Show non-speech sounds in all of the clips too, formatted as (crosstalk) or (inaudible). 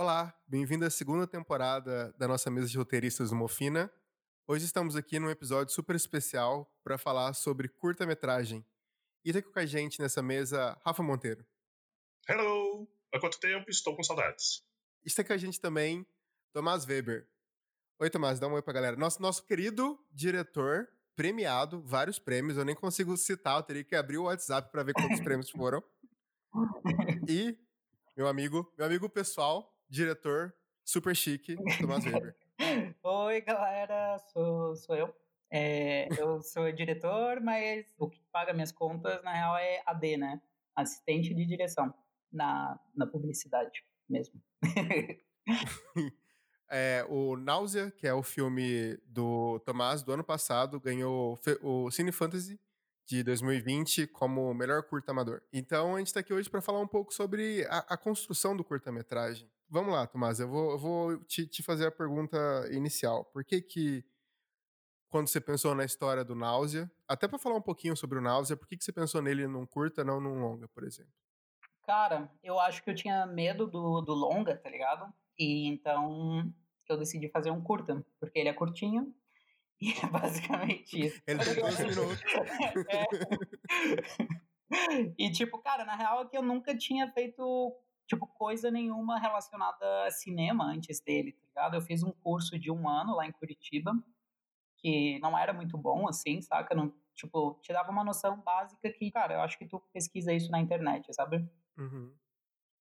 Olá, bem-vindo à segunda temporada da nossa mesa de roteiristas do Mofina. Hoje estamos aqui num episódio super especial para falar sobre curta-metragem. E tá aqui com a gente nessa mesa Rafa Monteiro. Hello! Há quanto tempo? Estou com saudades. Está com a gente também Tomás Weber. Oi, Tomás, dá um oi pra galera. Nosso, nosso querido diretor, premiado, vários prêmios, eu nem consigo citar, eu teria que abrir o WhatsApp para ver quantos (laughs) prêmios foram. E meu amigo, meu amigo pessoal, diretor, super chique, Tomás Weber. (laughs) Oi, galera, sou, sou eu. É, eu sou diretor, mas o que paga minhas contas, na real, é AD, né? Assistente de direção na, na publicidade mesmo. (laughs) é, o Náusea, que é o filme do Tomás do ano passado, ganhou o Cine Fantasy de 2020 como melhor curta-amador. Então a gente está aqui hoje para falar um pouco sobre a, a construção do curta-metragem. Vamos lá, Tomás, eu vou, eu vou te, te, fazer a pergunta inicial. Por que que, quando você pensou na história do Náusea, até para falar um pouquinho sobre o Náusea, por que, que você pensou nele num curta, não num longa, por exemplo? Cara, eu acho que eu tinha medo do, do longa, tá ligado? E então eu decidi fazer um curta, porque ele é curtinho, e é basicamente isso. (laughs) Ele tem dois minutos. (laughs) é. E, tipo, cara, na real é que eu nunca tinha feito, tipo, coisa nenhuma relacionada a cinema antes dele, tá ligado? Eu fiz um curso de um ano lá em Curitiba, que não era muito bom, assim, saca? Não, tipo, te dava uma noção básica que, cara, eu acho que tu pesquisa isso na internet, sabe? Uhum.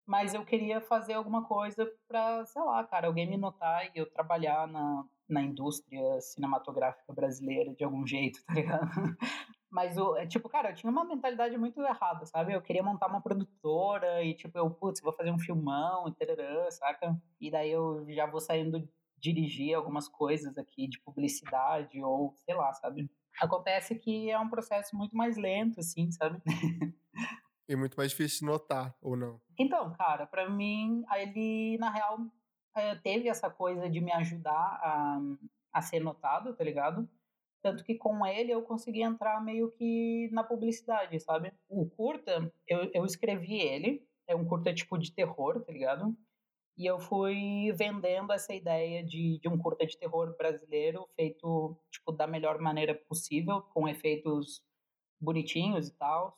Mas eu queria fazer alguma coisa pra, sei lá, cara, alguém me notar e eu trabalhar na, na indústria cinematográfica brasileira de algum jeito, (laughs) tá ligado? Mas, o, é, tipo, cara, eu tinha uma mentalidade muito errada, sabe? Eu queria montar uma produtora e, tipo, eu, putz, vou fazer um filmão e tararã, saca? E daí eu já vou saindo dirigir algumas coisas aqui de publicidade ou, sei lá, sabe? Acontece que é um processo muito mais lento, assim, sabe? (laughs) E muito mais difícil de notar, ou não? Então, cara, para mim, ele, na real, é, teve essa coisa de me ajudar a, a ser notado, tá ligado? Tanto que com ele eu consegui entrar meio que na publicidade, sabe? O curta, eu, eu escrevi ele, é um curta tipo de terror, tá ligado? E eu fui vendendo essa ideia de, de um curta de terror brasileiro feito, tipo, da melhor maneira possível, com efeitos bonitinhos e tal,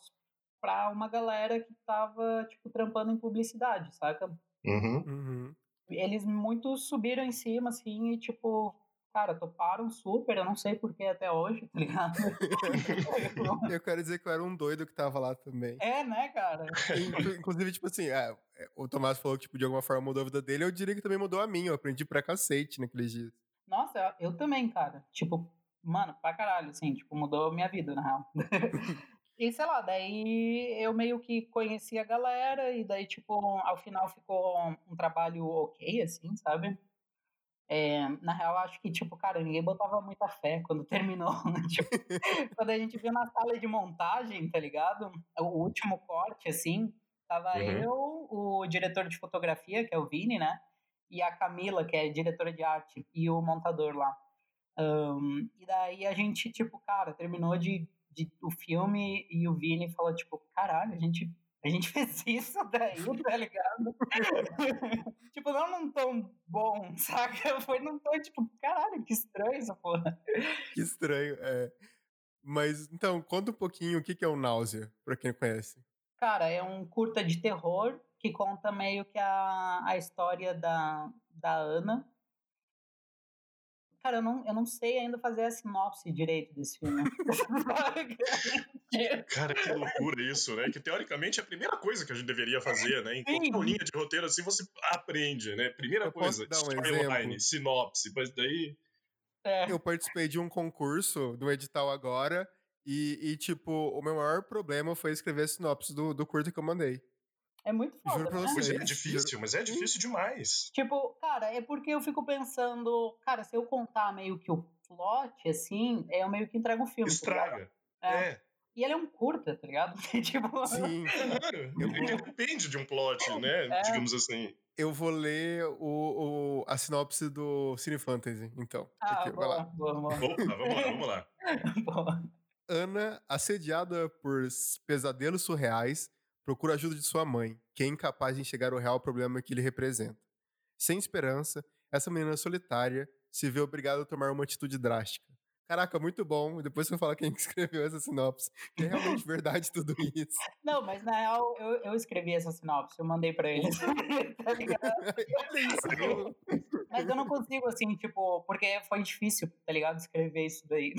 pra uma galera que tava, tipo, trampando em publicidade, saca? Uhum. Uhum. Eles muito subiram em cima, assim, e, tipo, cara, toparam super, eu não sei porquê até hoje, tá ligado? (laughs) eu quero dizer que eu era um doido que tava lá também. É, né, cara? Inclusive, tipo assim, é, o Tomás falou que, tipo, de alguma forma mudou a vida dele, eu diria que também mudou a minha, eu aprendi pra cacete naqueles dias. Nossa, eu também, cara. Tipo, mano, pra caralho, assim, tipo, mudou a minha vida, na real. (laughs) E sei lá, daí eu meio que conheci a galera, e daí, tipo, ao final ficou um trabalho ok, assim, sabe? É, na real, acho que, tipo, cara, ninguém botava muita fé quando (laughs) terminou, né? tipo, quando a gente viu na sala de montagem, tá ligado? O último corte, assim, tava uhum. eu, o diretor de fotografia, que é o Vini, né? E a Camila, que é diretora de arte, e o montador lá. Um, e daí a gente, tipo, cara, terminou de de, o filme e o Vini falou, tipo, caralho, a gente, a gente (laughs) fez isso daí, tá ligado? (laughs) tipo, não num tom bom, (laughs) saca? Foi num tom, tipo, caralho, que estranho essa porra. Que estranho, é. Mas, então, conta um pouquinho o que é o Náusea, pra quem conhece. Cara, é um curta de terror que conta meio que a, a história da, da Ana, Cara, eu não, eu não sei ainda fazer a sinopse direito desse filme. (laughs) Cara, que loucura isso, né? Que teoricamente é a primeira coisa que a gente deveria fazer, né? Em qualquer linha de roteiro assim você aprende, né? Primeira eu coisa, storyline, um sinopse, mas daí. É. Eu participei de um concurso do edital agora e, e, tipo, o meu maior problema foi escrever a sinopse do, do curto que eu mandei. É muito foda, Juro pra né? É difícil, mas é difícil demais. Tipo, cara, é porque eu fico pensando, cara, se eu contar meio que o plot, assim, eu meio que entrego o filme. Tá Estraga. Tá é. é. E ele é um curta, tá ligado? (laughs) tipo... Sim. (laughs) Claro. Ele depende de um plot, né? É. Digamos assim. Eu vou ler o, o, a sinopse do Cine Fantasy, então. Ah, Aqui, boa, vai lá. Boa, boa. Opa, vamos lá, vamos lá. (laughs) boa. Ana, assediada por pesadelos surreais, procura ajuda de sua mãe, que é incapaz de enxergar o real problema que ele representa. sem esperança, essa menina solitária se vê obrigada a tomar uma atitude drástica. Caraca, muito bom. E depois você fala quem (laughs) escreveu essa sinopse. Que é realmente verdade tudo isso. (laughs) Não, mas na real eu, eu escrevi essa sinopse, eu mandei pra eles. (laughs) tá ligado? Olha isso? Mas eu não consigo, assim, tipo, porque foi difícil, tá ligado? Escrever isso daí.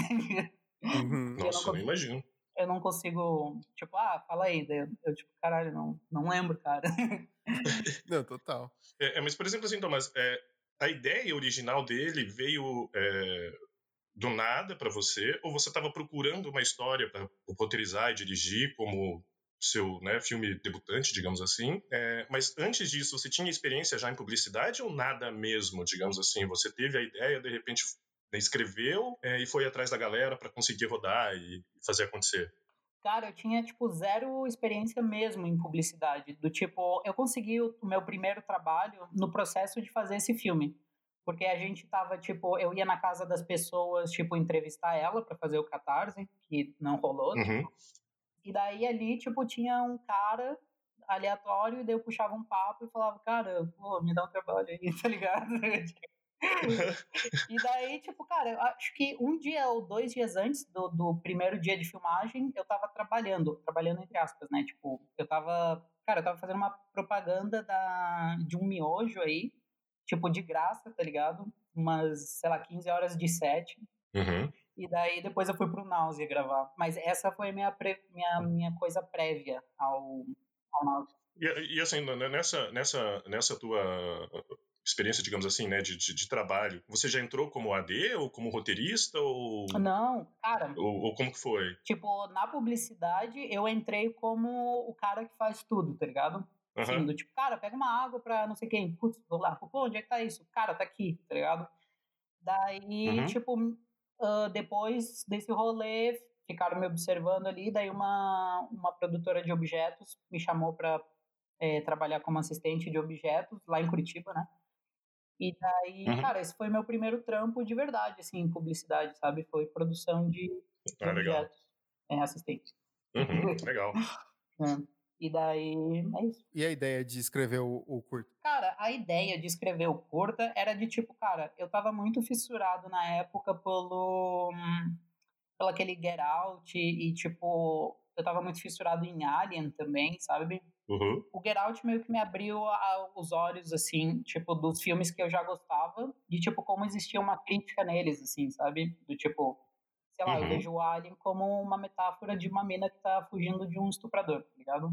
Uhum. Nossa, eu, não imagino. Eu não consigo, tipo, ah, fala aí. Eu, eu tipo, caralho, não, não lembro, cara. (laughs) não, total. É, é, mas, por exemplo, assim, Thomas, é, a ideia original dele veio. É do nada para você, ou você estava procurando uma história para roteirizar e dirigir como seu né, filme debutante, digamos assim. É, mas antes disso, você tinha experiência já em publicidade ou nada mesmo, digamos assim? Você teve a ideia, de repente escreveu é, e foi atrás da galera para conseguir rodar e fazer acontecer? Cara, eu tinha, tipo, zero experiência mesmo em publicidade. Do tipo, eu consegui o meu primeiro trabalho no processo de fazer esse filme porque a gente tava, tipo, eu ia na casa das pessoas, tipo, entrevistar ela para fazer o catarse, que não rolou. Uhum. Tipo. E daí ali, tipo, tinha um cara aleatório, e daí eu puxava um papo e falava, cara, pô, me dá um trabalho aí, (laughs) tá ligado? E daí, tipo, cara, eu acho que um dia ou dois dias antes do, do primeiro dia de filmagem, eu tava trabalhando, trabalhando entre aspas, né? Tipo, eu tava, cara, eu tava fazendo uma propaganda da, de um miojo aí, tipo, de graça, tá ligado? Umas, sei lá, 15 horas de set. Uhum. E daí depois eu fui pro Náusea gravar. Mas essa foi a minha, pre... minha, minha coisa prévia ao, ao Náusea. E, e, assim, nessa, nessa, nessa tua experiência, digamos assim, né, de, de, de, trabalho, você já entrou como AD ou como roteirista ou... Não, cara... Ou, ou, como que foi? Tipo, na publicidade eu entrei como o cara que faz tudo, tá ligado? Uhum. Assim, do tipo, cara, pega uma água pra não sei quem. Putz, vou lá. Pô, onde é que tá isso? Cara, tá aqui, tá ligado? Daí, uhum. tipo, uh, depois desse rolê, ficaram me observando ali. Daí, uma, uma produtora de objetos me chamou pra é, trabalhar como assistente de objetos lá em Curitiba, né? E daí, uhum. cara, esse foi meu primeiro trampo de verdade, assim, em publicidade, sabe? Foi produção de, ah, objetos. É, assistente. Uhum, (laughs) legal. é. E daí é isso. E a ideia de escrever o, o curta? Cara, a ideia de escrever o curta era de tipo, cara, eu tava muito fissurado na época pelo. pelo aquele Get Out e, tipo, eu tava muito fissurado em Alien também, sabe? Uhum. O Get Out meio que me abriu a, os olhos, assim, tipo, dos filmes que eu já gostava, de tipo, como existia uma crítica neles, assim, sabe? Do tipo, sei lá, uhum. eu vejo o Alien como uma metáfora de uma mina que tá fugindo de um estuprador, tá ligado?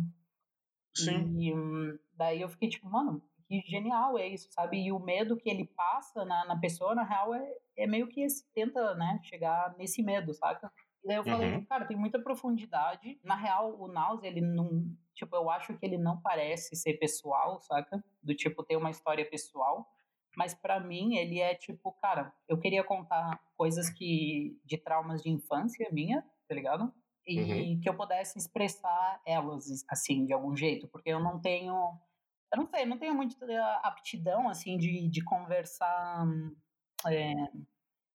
Sim. E daí eu fiquei tipo, mano, que genial é isso, sabe? E o medo que ele passa na, na pessoa, na real, é, é meio que tenta, né, chegar nesse medo, saca? E daí eu falei, uhum. cara, tem muita profundidade. Na real, o Náusea, ele não. Tipo, eu acho que ele não parece ser pessoal, saca? Do tipo, ter uma história pessoal mas para mim ele é tipo, cara, eu queria contar coisas que de traumas de infância minha, tá ligado? E uhum. que eu pudesse expressar elas assim de algum jeito, porque eu não tenho eu não sei, não tenho muita aptidão assim de, de conversar é,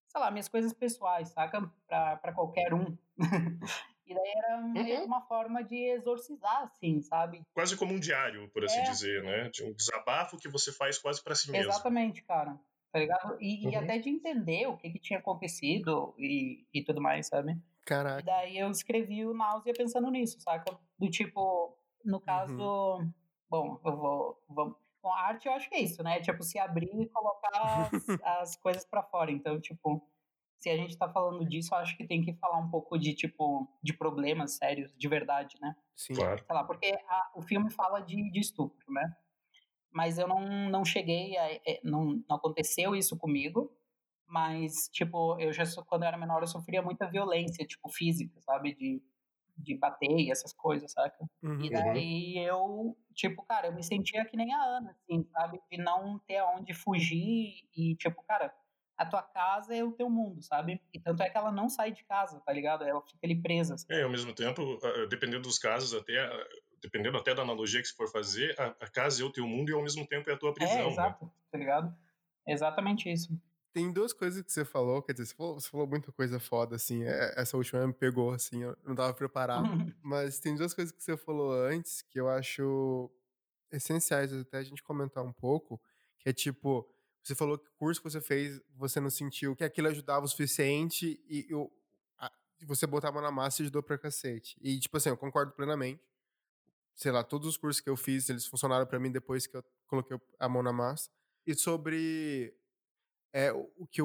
sei lá, minhas coisas pessoais, saca? Para qualquer um. (laughs) E daí era uhum. uma forma de exorcizar, assim, sabe? Quase como um diário, por assim é. dizer, né? De um desabafo que você faz quase para si mesmo. Exatamente, cara. Tá ligado? E, uhum. e, até de entender o que, que tinha acontecido e, e tudo mais, sabe? Caraca. E daí eu escrevi o Náusea pensando nisso, saca? Do tipo, no caso. Uhum. Bom, eu vou. Vamos. Bom, a arte eu acho que é isso, né? Tipo, se abrir e colocar as, (laughs) as coisas para fora. Então, tipo se a gente está falando disso, acho que tem que falar um pouco de tipo de problemas sérios, de verdade, né? Sim. Claro. Sei lá, porque a, o filme fala de, de, estupro, né? Mas eu não, não cheguei a. É, não, não aconteceu isso comigo. Mas, tipo, eu já quando eu era menor, eu sofria muita violência, tipo, física, sabe? De, de bater e essas coisas, saca? Uhum. E daí eu, tipo, cara, eu me sentia que nem a Ana, assim, sabe? De não ter aonde fugir e, tipo, cara, a tua casa é o teu mundo, sabe? E tanto é que ela não sai de casa, tá ligado? Ela fica ali presa. Assim. É, ao mesmo tempo, dependendo dos casos, até dependendo até da analogia que você for fazer, a, a, casa é o teu mundo e ao mesmo tempo é a tua prisão. É, exato, né? tá ligado? exatamente isso. Tem duas coisas que você falou, quer dizer, você falou, você falou muita coisa foda, assim, é, essa última me pegou, assim, eu não tava preparado. (laughs) mas tem duas coisas que você falou antes que eu acho essenciais até a gente comentar um pouco, que é tipo, você falou que o curso que você fez, você não sentiu que aquilo ajudava o suficiente e eu, a, você botar a mão na massa e ajudou pra cacete. E, tipo assim, eu concordo plenamente. Sei lá, todos os cursos que eu fiz, eles funcionaram para mim depois que eu coloquei a mão na massa. E sobre é, o que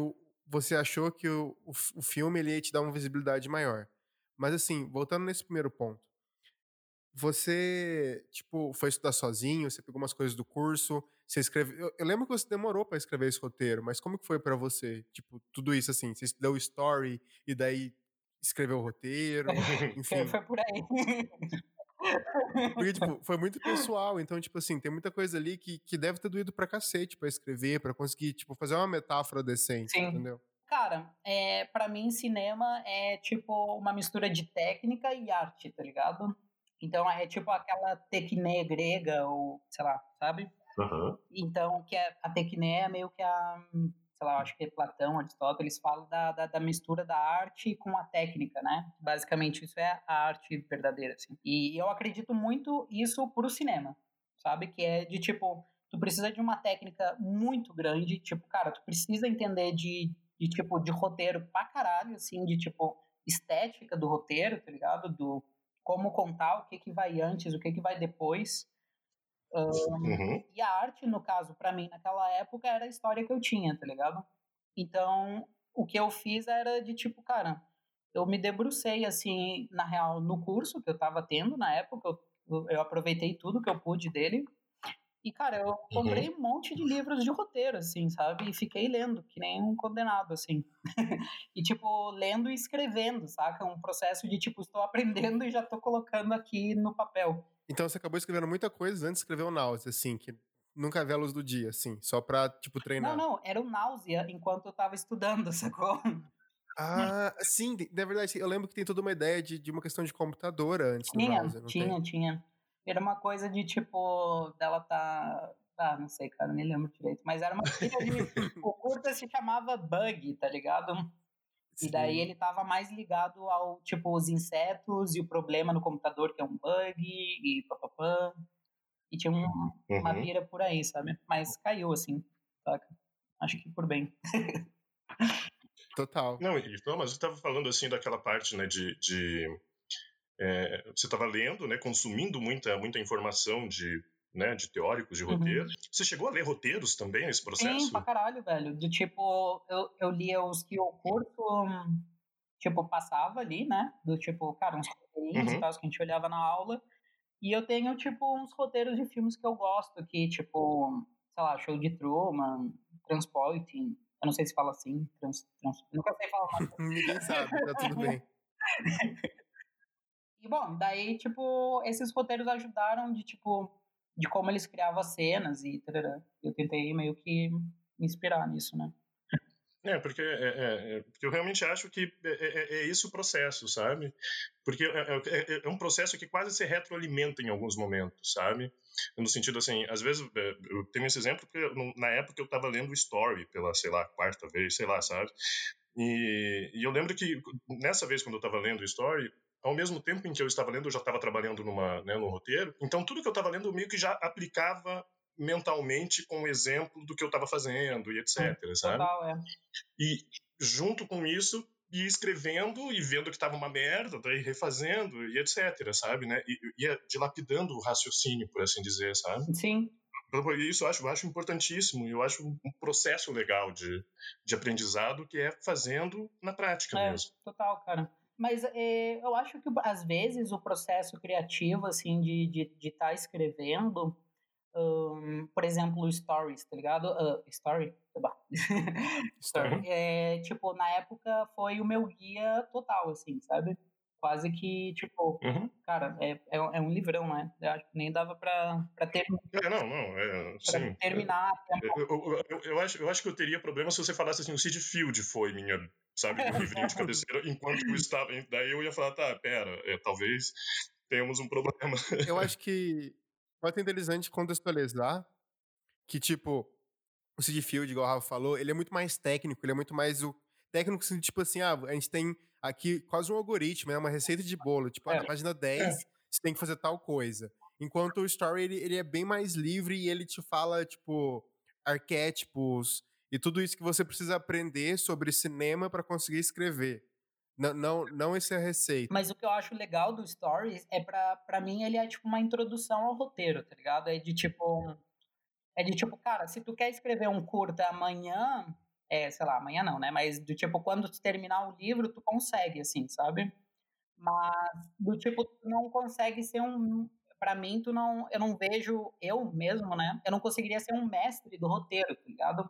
você achou que o, o, o filme ele ia te dar uma visibilidade maior. Mas assim, voltando nesse primeiro ponto, você, tipo, foi estudar sozinho, você pegou umas coisas do curso, você escreveu... Eu, eu lembro que você demorou para escrever esse roteiro, mas como que foi para você? Tipo, tudo isso assim, você deu story e daí escreveu o roteiro, (laughs) enfim. Foi por aí. Porque, (laughs) tipo, foi muito pessoal, então, tipo assim, tem muita coisa ali que, que deve ter doído pra cacete pra escrever, pra conseguir, tipo, fazer uma metáfora decente, Sim. entendeu? Cara, é, para mim, cinema é tipo uma mistura de técnica e arte, tá ligado? Então é tipo aquela tecné grega, ou sei lá, sabe? Uhum. Então, que é, a tecné é meio que a, sei lá, acho que é Platão, Aristóteles falam da, da, da, mistura da arte com a técnica, né? Basicamente, isso é a arte verdadeira, assim. E eu acredito muito isso pro cinema, sabe? Que é de tipo, tu precisa de uma técnica muito grande, tipo, cara, tu precisa entender de, de tipo, de roteiro pra caralho, assim, de tipo, estética do roteiro, tá ligado? Do como contar, o que que vai antes, o que que vai depois. Um, uhum. E a arte, no caso, para mim, naquela época, era a história que eu tinha, tá ligado? Então, o que eu fiz era de tipo, cara, eu me debrucei, assim, na real, no curso que eu tava tendo na época, eu, eu aproveitei tudo que eu pude dele. E, cara, eu comprei uhum. um monte de livros de roteiro, assim, sabe? E fiquei lendo, que nem um condenado, assim. (laughs) e, tipo, lendo e escrevendo, saca? Um processo de, tipo, estou aprendendo e já estou colocando aqui no papel. Então você acabou escrevendo muita coisa antes de escrever o Náusea, assim, que nunca vê a luz do dia, assim, só pra, tipo, treinar. Não, não, era o Náusea enquanto eu tava estudando, (laughs) sacou? Ah, sim, na verdade, eu lembro que tem toda uma ideia de, de uma questão de computador antes tinha, do Náusea, Tinha, tem? tinha. Era uma coisa de, tipo, dela tá... Ah, não sei, cara, nem lembro direito. Mas era uma coisa de... o curta se chamava Bug, tá ligado? Sim. E daí ele estava mais ligado ao, tipo, os insetos e o problema no computador, que é um bug, e papapã. E tinha um, uhum. uma pira por aí, sabe? Mas caiu, assim, saca? Acho que por bem. Total. Não, então, mas você estava falando, assim, daquela parte, né, de... de é, você estava lendo, né, consumindo muita, muita informação de né, de teóricos de roteiro. Uhum. Você chegou a ler roteiros também nesse processo? Sim, pra caralho, velho. De tipo, eu, eu lia os que o curso, tipo, passava ali, né? Do tipo, cara, uns roteirinhos uhum. tal, que a gente olhava na aula. E eu tenho, tipo, uns roteiros de filmes que eu gosto, que, tipo, sei lá, Show de Truman, Transporting, eu não sei se fala assim, trans, trans, nunca sei falar. (laughs) Ninguém sabe, tá tudo bem. (laughs) e, bom, daí, tipo, esses roteiros ajudaram de, tipo, de como eles criavam as cenas e tarará. eu tentei meio que me inspirar nisso, né? É, porque, é, é, é, porque eu realmente acho que é, é, é esse o processo, sabe? Porque é, é, um processo que quase se retroalimenta em alguns momentos, sabe? No sentido assim, às vezes, eu tenho esse exemplo porque na época eu estava lendo Story pela, sei lá, quarta vez, sei lá, sabe? E, e eu lembro que nessa vez quando eu estava lendo Story, ao mesmo tempo em que eu estava lendo, eu já estava trabalhando numa, né, no roteiro. Então, tudo que eu estava lendo, eu meio que já aplicava mentalmente com o exemplo do que eu estava fazendo e etc, sabe? Total, é. E junto com isso, ia escrevendo e vendo que estava uma merda, daí refazendo e etc, sabe, né? E ia dilapidando o raciocínio, por assim dizer, sabe? Sim. Isso eu acho, eu acho importantíssimo, eu acho um processo legal de, de aprendizado que é fazendo na prática é, mesmo. Total, cara. Mas é, eu acho que às vezes o processo criativo, assim, de estar de, de tá escrevendo, um, por exemplo, stories, tá ligado? Uh, (laughs) story? story. É, tipo, na época foi o meu guia total, assim, sabe? Quase que, tipo, uhum. cara, é, é, é, um livrão, né? Eu acho que nem dava pra, pra ter. É, não, não, é, sim. terminar. Eu, eu, eu, eu, acho, eu acho que eu teria problema se você falasse assim: o Sid Field foi minha sabe, um (laughs) livrinho de cabeceira, enquanto eu estava. Daí eu ia falar, tá, pera, é, talvez tenhamos um problema. Eu acho (laughs) que pode ser interessante contextualizar que, tipo, o Sid Field, igual o Rafa falou, ele é muito mais técnico, ele é muito mais o técnico, tipo assim, ah, a gente tem aqui quase um algoritmo, é uma receita de bolo, tipo, ah, na é. página 10 é. você tem que fazer tal coisa. Enquanto o Story, ele, ele é bem mais livre e ele te fala, tipo, arquétipos e tudo isso que você precisa aprender sobre cinema para conseguir escrever. Não, não, não esse é a receita. Mas o que eu acho legal do Stories é pra, pra mim ele é tipo uma introdução ao roteiro, tá ligado? É de tipo. É de tipo, cara, se tu quer escrever um curta amanhã, é, sei lá, amanhã não, né? Mas do tipo, quando tu terminar o livro, tu consegue, assim, sabe? Mas do tipo, tu não consegue ser um. Pra mim, tu não. Eu não vejo, eu mesmo, né? Eu não conseguiria ser um mestre do roteiro, tá ligado?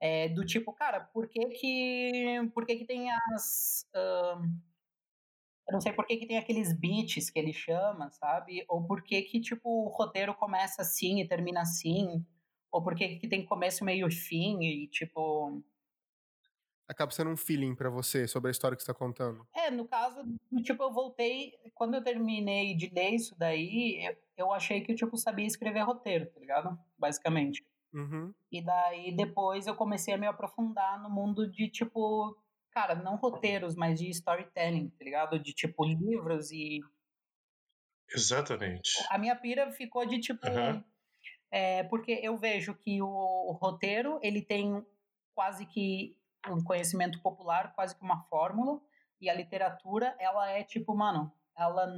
É, do tipo, cara, por que que, por que, que tem as. Eu não sei por que, que tem aqueles beats que ele chama, sabe? Ou por que que, tipo, o roteiro começa assim e termina assim. Ou por que que tem começo, meio e fim e, tipo... Acaba sendo um feeling para você sobre a história que você tá contando. É, no caso, tipo, eu voltei... Quando eu terminei de ler isso daí, eu, eu achei que eu, tipo, sabia escrever roteiro, tá ligado? Basicamente. Uhum. E daí depois eu comecei a me aprofundar no mundo de tipo, cara, não roteiros, mas de storytelling, tá ligado? De tipo livros e. Exatamente. A minha pira ficou de tipo. Uhum. É, porque eu vejo que o, o roteiro ele tem quase que um conhecimento popular, quase que uma fórmula, e a literatura ela é tipo, mano, ela,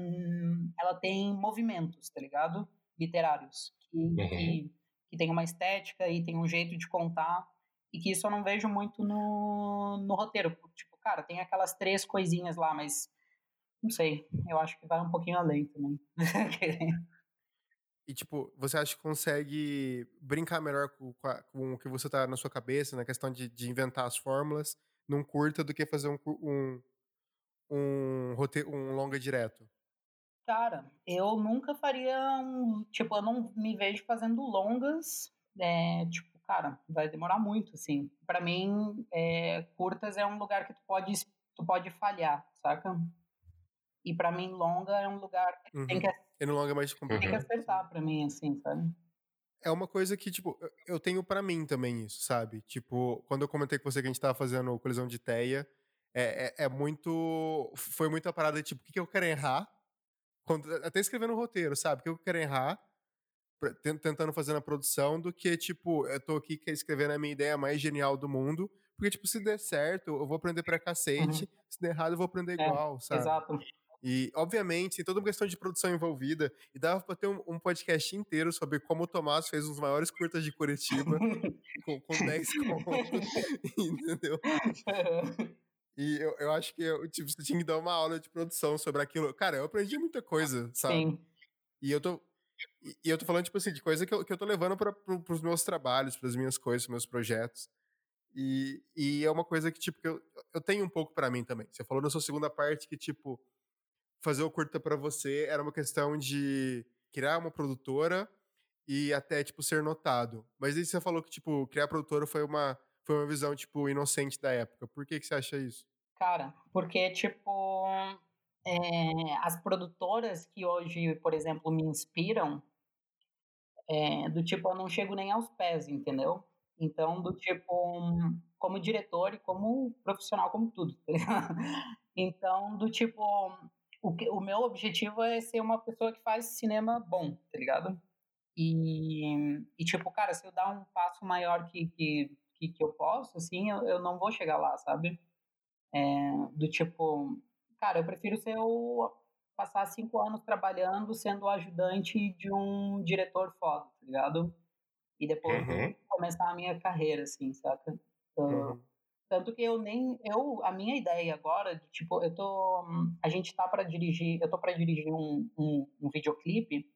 ela tem movimentos, tá ligado? Literários. Que, uhum. que que tem uma estética e tem um jeito de contar, e que isso eu não vejo muito no, no roteiro. Tipo, cara, tem aquelas três coisinhas lá, mas não sei, eu acho que vai um pouquinho além também. (laughs) e, tipo, você acha que consegue brincar melhor com, com, o que você tá na sua cabeça, na questão de, de inventar as fórmulas, num curta do que fazer um, um, um, roteiro, um longa direto? Cara, eu nunca faria um. Tipo, eu não me vejo fazendo longas. É, tipo, cara, vai demorar muito, assim. Para mim, é, curtas é um lugar que tu pode, tu pode falhar, saca? E para mim, longa é um lugar que uhum. tem que. E no longa é mais complicado. Tem que acertar pra mim, assim, sabe? É uma coisa que, tipo, eu tenho para mim também isso, sabe? Tipo, quando eu comentei com você que a gente tava fazendo colisão de teia, é, é, é muito. Foi muita parada de, tipo, o que, que eu quero errar? Até escrevendo um roteiro, sabe? O que eu quero errar tentando fazer na produção do que, tipo, eu tô aqui escrevendo a minha ideia mais genial do mundo, porque, tipo, se der certo, eu vou aprender pra cacete, uhum. se der errado, eu vou aprender é, igual, sabe? Exato. E, obviamente, tem toda uma questão de produção envolvida, e dava pra ter um, um podcast inteiro sobre como o Tomás fez os maiores curtas de Curitiba, (laughs) com, com 10 (laughs) contos, (laughs) entendeu? E eu, eu acho que eu, tipo, você tinha que dar uma aula de produção sobre aquilo. Cara, eu aprendi muita coisa, sabe? Sim. E eu tô. E eu tô falando, tipo assim, de coisa que eu, que eu tô levando para pro, pros meus trabalhos, pras minhas coisas, meus projetos. E, e é uma coisa que, tipo, que eu, eu tenho um pouco para mim também. Você falou na sua segunda parte que, tipo, fazer o curta para você era uma questão de criar uma produtora e até, tipo, ser notado. Mas aí você falou que, tipo, criar produtora foi uma foi uma visão, tipo, inocente da época. Por que, que você acha isso? Cara, porque, tipo, é, as produtoras que hoje, por exemplo, me inspiram, é, do tipo, eu não chego nem aos pés, entendeu? Então, do tipo, como diretor e como profissional, como tudo, tá (laughs) Então, do tipo, o, que, o meu objetivo é ser uma pessoa que faz cinema bom, tá ligado? E, e tipo, cara, se eu dar um passo maior que, que que, que eu posso, assim, eu, eu não vou chegar lá, sabe? É, do tipo, cara, eu prefiro ser o passar cinco anos trabalhando sendo o ajudante de um diretor foda, tá ligado? E depois uhum. começar a minha carreira, assim, saca? Então, uhum. Tanto que eu nem. Eu, a minha ideia agora, de, tipo, eu tô. A gente tá para dirigir. Eu tô para dirigir um, um, um videoclipe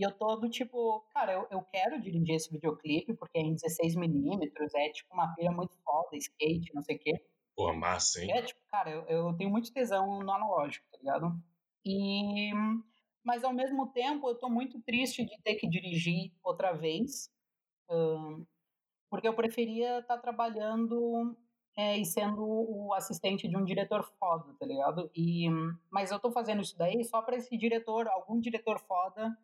e eu tô do tipo, cara, eu, eu quero dirigir esse videoclipe porque é em 16mm, é tipo uma pira muito foda, skate, não sei o quê. Pô, massa, hein? É tipo, cara, eu, eu tenho muito tesão no analógico, tá ligado? E. Mas ao mesmo tempo eu tô muito triste de ter que dirigir outra vez, um, porque eu preferia estar tá trabalhando é, e sendo o assistente de um diretor foda, tá ligado? E, mas eu tô fazendo isso daí só para esse diretor, algum diretor foda,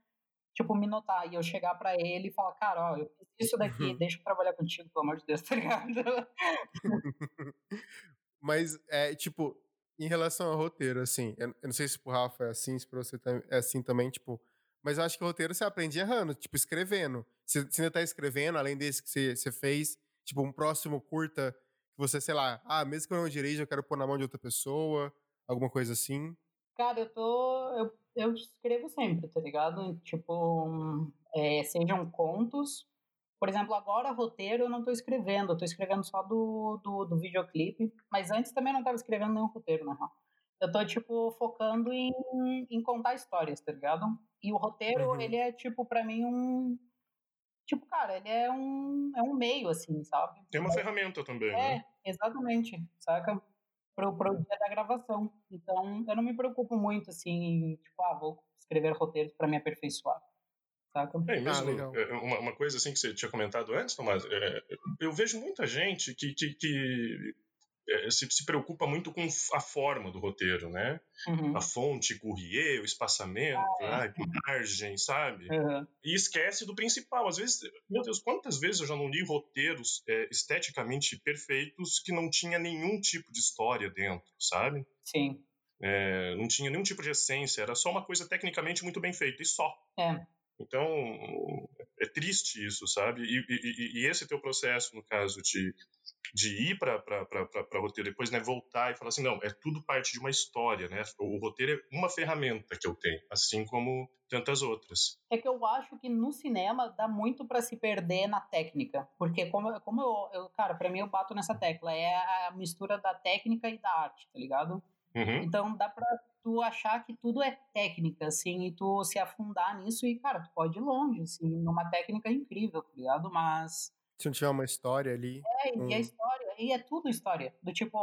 tipo, me notar e eu chegar para ele e falar, cara, ó, eu fiz isso daqui, uhum. deixa eu trabalhar contigo, pelo amor de Deus, (laughs) tá ligado? (laughs) Mas, é, tipo, em relação ao roteiro, assim, eu, eu não sei se pro Rafa é assim, se pra você é assim também, tipo, Mas eu acho que o roteiro você aprende errando, tipo, escrevendo. Você, você ainda tá escrevendo, além desse que você, você fez, tipo, um próximo curta que você, sei lá, ah, mesmo que eu não dirija, eu quero pôr na mão de outra pessoa, alguma coisa assim. Cara, eu tô. Eu, eu escrevo sempre, tá ligado? Tipo, é, sejam contos. Por exemplo, agora roteiro eu não tô escrevendo, eu tô escrevendo só do, do, do videoclipe. Mas antes também não tava escrevendo nenhum roteiro, na real. Eu tô, tipo, focando em, em contar histórias, tá ligado? E o roteiro, uhum. ele é, tipo, para mim, um. Tipo, cara, ele é um, é um meio, assim, sabe? Tem uma ferramenta também, é, né? exatamente, saca? Pro, pro dia da gravação. Então, eu não me preocupo muito, assim, tipo, ah, vou escrever roteiros para me aperfeiçoar. Saca? É, mesmo, ah, uma, uma, coisa assim que você tinha comentado antes, Tomás, é, eu vejo muita gente que, que, que é, se, se, preocupa muito com a forma do roteiro, né? Uhum. A fonte, Courrier, o espaçamento, ah, é. a margem, sabe? Uhum. E esquece do principal. Às vezes, meu Deus, quantas vezes eu já não li roteiros é, esteticamente perfeitos que não tinha nenhum tipo de história dentro, sabe? Sim. É, não tinha nenhum tipo de essência, era só uma coisa tecnicamente muito bem feita, e só. É. Então, é triste isso, sabe? E, e, e esse teu processo, no caso de de ir para roteiro, depois né, voltar e falar assim, não, é tudo parte de uma história, né? O, o roteiro é uma ferramenta que eu tenho, assim como tantas outras. É que eu acho que no cinema dá muito para se perder na técnica, porque como, como eu, eu cara, para mim eu bato nessa tecla, é a mistura da técnica e da arte, tá ligado? Uhum. Então dá pra tu achar que tudo é técnica, assim, e tu se afundar nisso e, cara, tu pode ir longe, assim, numa técnica incrível, tá ligado? Mas se não tiver uma história ali. É, e a história, e é tudo história. Do tipo,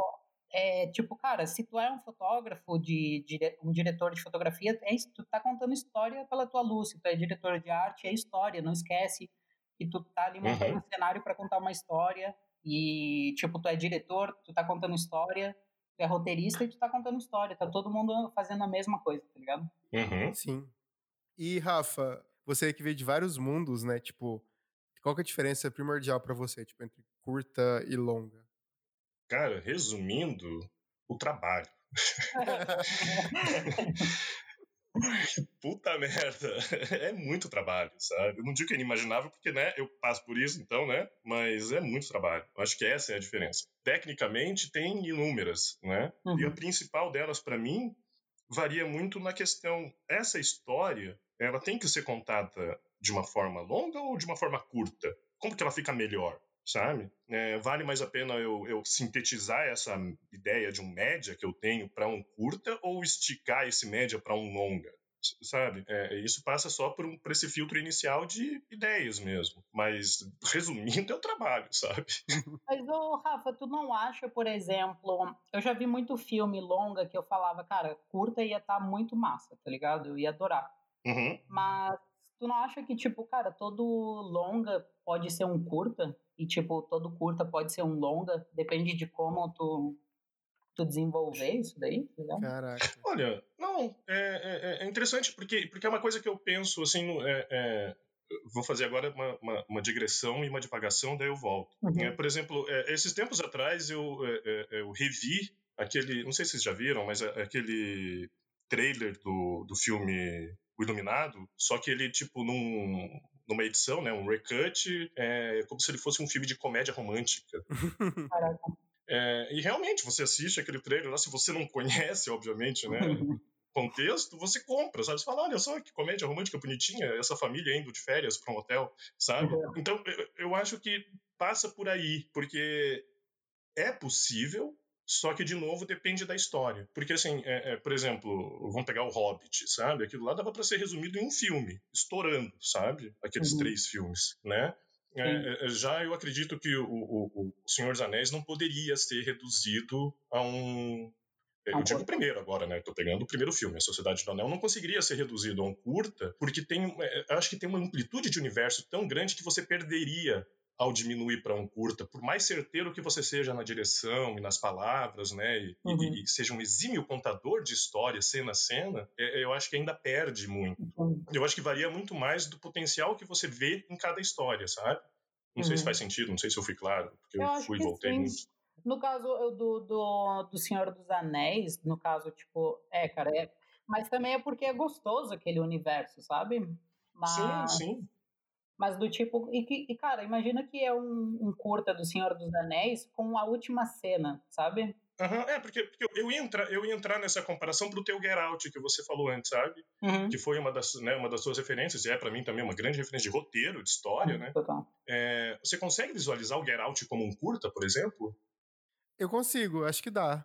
é, tipo, cara, se tu é um fotógrafo, de, de, um diretor de fotografia, é, tu tá contando história pela tua luz. Se tu é diretor de arte, é história. Não esquece que tu tá ali montando uhum. um cenário para contar uma história. E, tipo, tu é diretor, tu tá contando história. Tu é roteirista e tu tá contando história. Tá todo mundo fazendo a mesma coisa, tá ligado? Uhum. Sim. E, Rafa, você que veio de vários mundos, né? Tipo, qual que é a diferença primordial para você, tipo, entre curta e longa? Cara, resumindo, o trabalho. (laughs) (laughs) (laughs) (laughs) Puta merda, é muito trabalho, sabe? Eu não digo que é inimaginável, porque, né, eu passo por isso, então, né? Mas é muito trabalho. Eu acho que essa é a diferença. Tecnicamente, tem inúmeras, né? Uhum. E a principal delas, para mim, varia muito na questão. Essa história, ela tem que ser contada de uma forma longa ou de uma forma curta? Como que ela fica melhor? Sabe? É, vale mais a pena eu, eu, sintetizar essa ideia de um média que eu tenho para um curta ou esticar esse média para um longa? sabe? É, isso passa só por, um, por esse filtro inicial de ideias mesmo. Mas, resumindo, é o trabalho, sabe? (laughs) Mas, ô, Rafa, tu não acha, por exemplo, eu já vi muito filme longa que eu falava, cara, curta ia estar tá muito massa, tá ligado? Eu ia adorar. Uhum. Mas Tu não acha que, tipo, cara, todo longa pode ser um curta? E, tipo, todo curta pode ser um longa? Depende de como tu, tu desenvolver isso daí, tá Caraca. Olha, não, é, é, é, interessante porque, porque é uma coisa que eu penso, assim, é, é vou fazer agora uma, uma, uma, digressão e uma divagação, daí eu volto. Uhum. É, por exemplo, é, esses tempos atrás eu, é, eu revi aquele, não sei se vocês já viram, mas aquele trailer do, do filme o Iluminado, só que ele, tipo, num, numa edição, né, um recut, é como se ele fosse um filme de comédia romântica. É, e realmente, você assiste aquele trailer lá, se você não conhece, obviamente, né, contexto, você compra, sabe? Você fala, olha só que comédia romântica bonitinha, essa família indo de férias para um hotel, sabe? Uhum. Então, eu, eu acho que passa por aí, porque é possível só que, de novo, depende da história. Porque, assim, é, é, por exemplo, vamos pegar o Hobbit, sabe? Aquilo lá dava para ser resumido em um filme, estourando, sabe? Aqueles uhum. três filmes, né? É, é, é, já eu acredito que o, o, o Senhor dos Anéis não poderia ser reduzido a um. Eu digo o primeiro agora, né? Estou pegando o primeiro filme, A Sociedade do Anel. Não conseguiria ser reduzido a um curta, porque tem. Acho que tem uma amplitude de universo tão grande que você perderia ao diminuir para um curta, por mais certeiro que você seja na direção e nas palavras, né, e, uhum. e, e seja um exímio contador de história, cena a cena, é, eu acho que ainda perde muito. Uhum. Eu acho que varia muito mais do potencial que você vê em cada história, sabe? Não uhum. sei se uhum. faz sentido, não sei se eu fui claro, porque eu, eu fui e voltei sim. muito. No caso do, do, do Senhor dos Anéis, no caso, tipo, é, cara, é, Mas também é porque é gostoso aquele universo, sabe? Mas... Sim, sim. Mas do tipo. E, e cara, imagina que é um, um, curta do Senhor dos Anéis com a última cena, sabe? Uhum, é, porque, porque eu, ia entrar, eu ia entrar nessa comparação pro teu Get Out que você falou antes, sabe? Uhum. Que foi uma das, né, uma das suas referências, e é para mim também uma grande referência de roteiro, de história, uhum, né? Total. É, você consegue visualizar o Get Out como um curta, por exemplo? Eu consigo, acho que dá.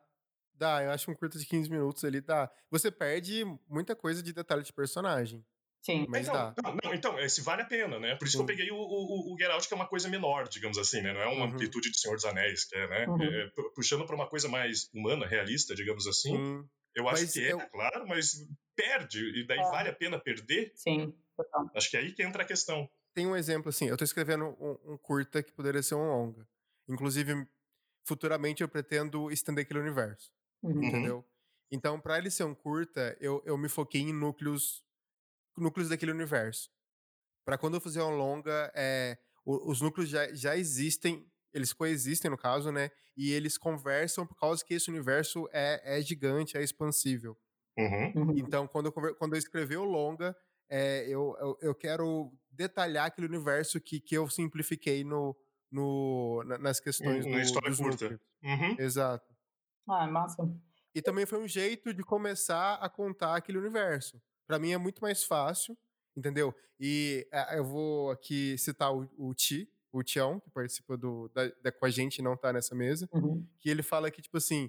Dá, eu acho um curta de 15 minutos ali dá. Você perde muita coisa de detalhe de personagem. Sim. Mas então, dá. Não, não, então, esse vale a pena, né? Por isso Sim. que eu peguei o, o, o Get Out, que é uma coisa menor, digamos assim, né? Não é uma uhum. amplitude de Senhor dos Anéis, que é, né? Uhum. É, puxando para uma coisa mais humana, realista, digamos assim. Sim. Eu acho mas que é, eu... claro, mas perde. E daí é. vale a pena perder? Sim, total. Acho que é aí que entra a questão. Tem um exemplo, assim, eu tô escrevendo um, um curta que poderia ser um longa. Inclusive, futuramente eu pretendo estender aquele universo. Uhum. Entendeu? Então, para ele ser um curta, eu, eu me foquei em núcleos núcleos daquele universo. Para quando eu fizer um longa, é, os núcleos já, já existem, eles coexistem no caso, né? E eles conversam por causa que esse universo é, é gigante, é expansível. Uhum. uhum. Então, quando eu, quando eu escrever o longa, é, eu, eu, eu, quero detalhar aquele universo que, que eu simplifiquei no, no, nas questões no, do, história dos curta. Uhum. Exato. Ah, massa. E também foi um jeito de começar a contar aquele universo. Para mim é muito mais fácil, entendeu? E é, eu vou aqui citar o, o Ti, o Tião, que participa do, da, da, com a gente e não tá nessa mesa, uhum. que ele fala que, tipo assim,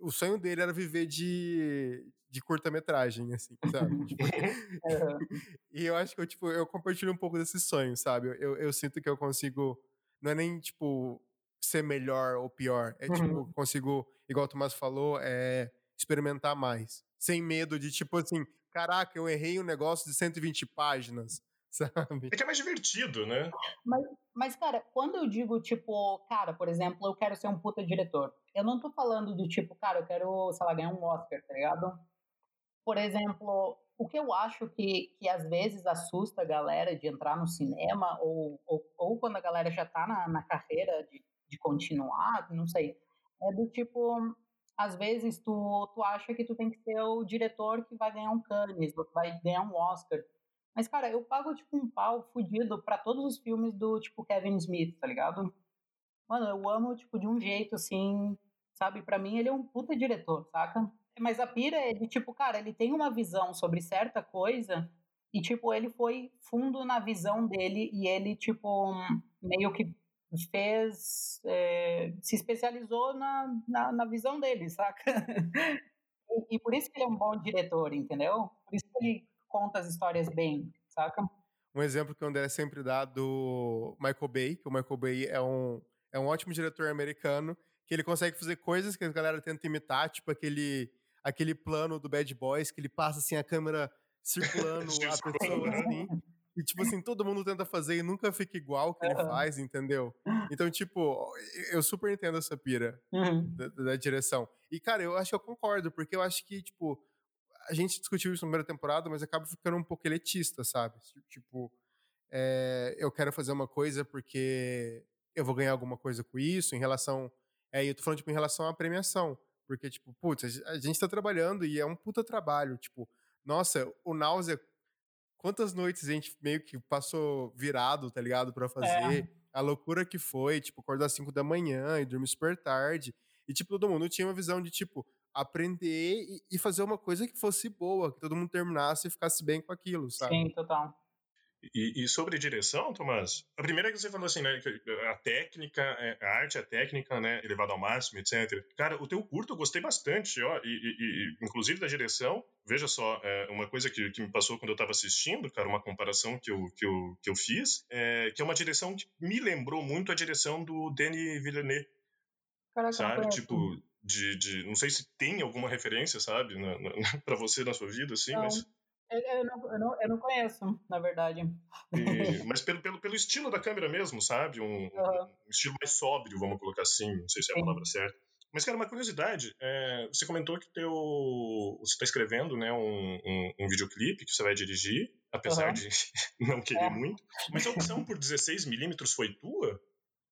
o sonho dele era viver de, de curta-metragem, assim, sabe? (laughs) tipo, (laughs) e eu acho que eu, tipo, eu compartilho um pouco desse sonho, sabe? Eu, eu sinto que eu consigo não é nem, tipo, ser melhor ou pior. É, tipo, uhum. tipo, consigo, igual o Tomás falou, é experimentar mais. Sem medo de, tipo assim, caraca, eu errei um negócio de 120 páginas, (laughs) sabe? É que é mais divertido, né? Mas, mas, cara, quando eu digo, tipo, cara, por exemplo, eu quero ser um puta diretor, eu não tô falando do tipo, cara, eu quero, sei lá, ganhar um Oscar, tá ligado? Por exemplo, o que eu acho que, que às vezes assusta a galera de entrar no cinema, ou, ou, ou quando a galera já tá na, na carreira de, de continuar, não sei, é do tipo, às vezes tu, tu acha que tu tem que ser o diretor que vai ganhar um Cannes, ou que vai ganhar um Oscar. Mas, cara, eu pago, tipo, um pau fudido para todos os filmes do, tipo, Kevin Smith, tá ligado? Mano, eu amo, tipo, de um jeito, assim, sabe? para mim, ele é um puta diretor, saca? Mas a pira é de tipo, cara, ele tem uma visão sobre certa coisa e, tipo, ele foi fundo na visão dele e ele, tipo, meio que fez. É, se especializou na, na, na, visão dele, saca? e, e, por isso que ele é um bom diretor, entendeu? Por isso que ele conta as histórias bem, saca? Um exemplo que o André sempre dá do Michael Bay, que o Michael Bay é um, é um ótimo diretor americano, que ele consegue fazer coisas que a galera tenta imitar, tipo aquele aquele plano do Bad Boys, que ele passa assim a câmera (laughs) circulando a pessoa assim. E, tipo assim, todo mundo tenta fazer e nunca fica igual que ele faz, entendeu? Então, tipo, eu super entendo essa pira uhum. da, da, direção. E, cara, eu acho que eu concordo, porque eu acho que, tipo, a gente discutiu isso na primeira temporada, mas acaba ficando um pouco elitista, sabe? Tipo, é, eu quero fazer uma coisa porque eu vou ganhar alguma coisa com isso, em relação. É, eu tô falando, tipo, em relação à premiação. Porque, tipo, putz, a gente tá trabalhando e é um puta trabalho. Tipo, nossa, o Náusea, quantas noites a gente meio que passou virado, tá ligado, pra fazer. É. A loucura que foi, tipo, acordar às 5 da manhã e dormir super tarde. E, tipo, todo mundo tinha uma visão de, tipo, aprender e, e fazer uma coisa que fosse boa, que todo mundo terminasse e ficasse bem com aquilo, sabe? Sim, total. E, e, sobre direção, Tomás, a primeira que você falou assim, né, a técnica, é, a arte, a técnica, né, elevada ao máximo, etc. Cara, o teu curto eu gostei bastante, ó, e, e, e inclusive da direção. Veja só, é, uma coisa que, que me passou quando eu estava assistindo, cara, uma comparação que eu, que eu, que eu fiz, é, que é uma direção que me lembrou muito a direção do Denis Villeneuve. Caraca, sabe, tipo, de, de, não sei se tem alguma referência, sabe, (laughs) para você na sua vida, assim, não. mas eu não, eu, não, eu não conheço, na verdade. E, (laughs) mas pelo, pelo, pelo estilo da câmera mesmo, sabe? Um, uhum. um, estilo mais sóbrio, vamos colocar assim. Não sei se é a Sim. palavra certa. Mas, cara, uma curiosidade. É, você comentou que teu, você está escrevendo né, um, um, um, videoclipe que você vai dirigir, apesar uhum. de (laughs) não querer é. muito. Mas a opção por 16mm foi tua?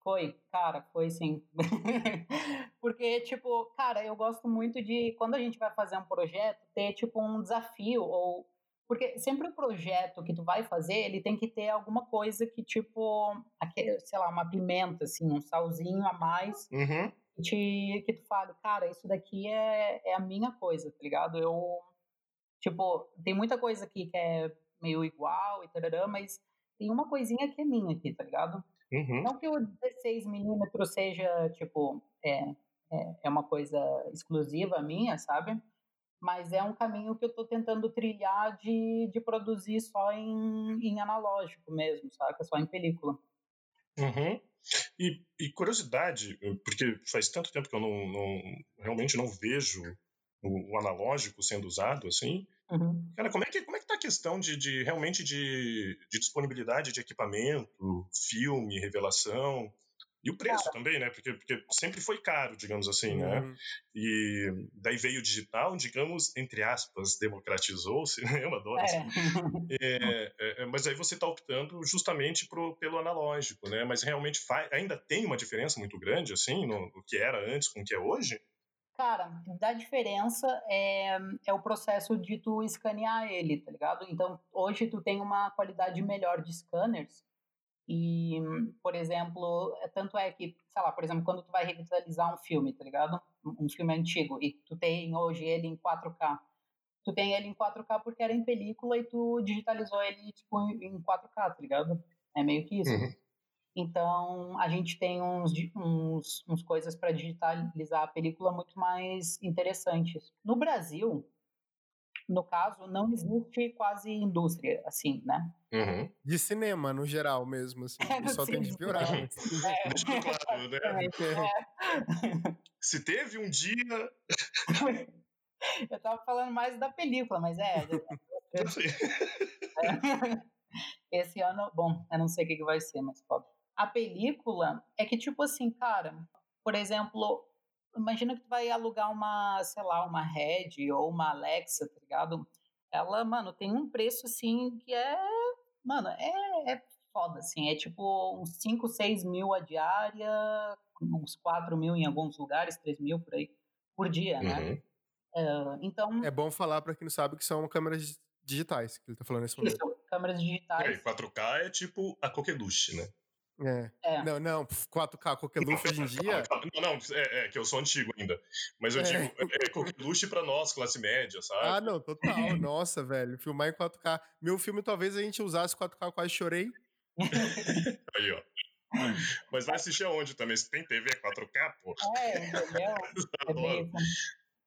Foi, cara, foi sim. (laughs) Porque, tipo, cara, eu gosto muito de, quando a gente vai fazer um projeto, ter, tipo, um desafio, ou. Porque sempre o projeto que tu vai fazer, ele tem que ter alguma coisa que, tipo, aquele, sei lá, uma pimenta, assim, um salzinho a mais, Uhum. que, te, que tu fale, cara, isso daqui é, é a minha coisa, tá ligado? Eu, tipo, tem muita coisa aqui que é meio igual e tarará, mas tem uma coisinha que é minha aqui, tá ligado? Uhum. Não que o 16mm seja, tipo, é, é, é uma coisa exclusiva minha, sabe? Mas é um caminho que eu tô tentando trilhar de, de produzir só em, em analógico mesmo, saca? Só em película. Uhum. E, e curiosidade, porque faz tanto tempo que eu não, não realmente não vejo o, o analógico sendo usado assim. Uhum. Cara, como é que, como é que tá a questão de, de realmente de, de disponibilidade de equipamento, filme, revelação? E o preço também, né? Porque, porque sempre foi caro, digamos assim, né? Uhum. E daí veio o digital, digamos, entre aspas, democratizou-se, (laughs) né? Eu adoro essa É. é, é, é, mas aí você está optando justamente pro, pelo analógico, né? Mas realmente fa- ainda tem uma diferença muito grande, assim, no, no que era antes com o que é hoje? Cara, da diferença é, é o processo de tu escanear ele, tá ligado? Então, hoje tu tem uma qualidade melhor de scanners e, por exemplo, é- tanto é que, sei lá, por exemplo, quando tu vai revitalizar um filme, tá ligado? Um filme antigo e tu tem hoje ele em 4K. Tu tem ele em 4K porque era em película e tu digitalizou ele, tipo, em em 4K, tá ligado? É meio que isso. Uhum. Então, a gente tem uns, uns, uns coisas para digitalizar a película muito mais interessantes. No Brasil, no caso, não existe quase indústria, assim, né? Uhum. De cinema, no geral mesmo, assim. É, só sim, tende a piorar. É, claro, né? é. Se teve um dia. (laughs) Eu tava falando mais da película, mas é. assim, Esse ano, bom, eu não sei o que, que vai ser, mas pode. A película é que, tipo assim, cara, por exemplo, imagina que tu vai alugar uma, sei lá, uma Red ou uma Alexa, tá ligado? Ela, mano, tem um preço, assim, que é, mano, é, é foda, assim, é tipo uns 5, 6 mil a diária, uns 4 mil em alguns lugares, 3 mil por aí, por dia, né? uhum. Ah, então, É bom falar pra quem não sabe que são câmeras digitais que ele tá falando nesse momento. isso, câmeras digitais, 4K é tipo a coqueluche, né? É. é, Não, não, pf, 4K, coqueluche hoje em dia. Não, não, é, é que eu sou antigo ainda. Mas eu É. digo, (laughs) é, é coqueluche pra nós, classe média, sabe? Ah, não, total. (laughs) Nossa, velho. Filmar em 4K. Meu filme, talvez a gente usasse 4K, eu quase chorei. (laughs) Aí, ó. Mas vai assistir aonde também? Se tem TV 4K, pô. é, entendeu? É isso.